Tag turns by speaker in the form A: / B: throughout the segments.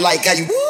A: Like how you.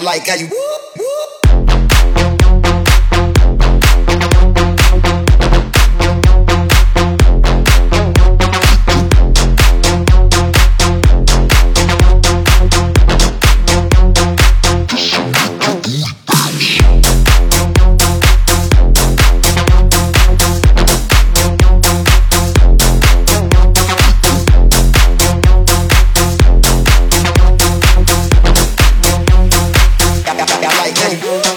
A: I like how you. I Thank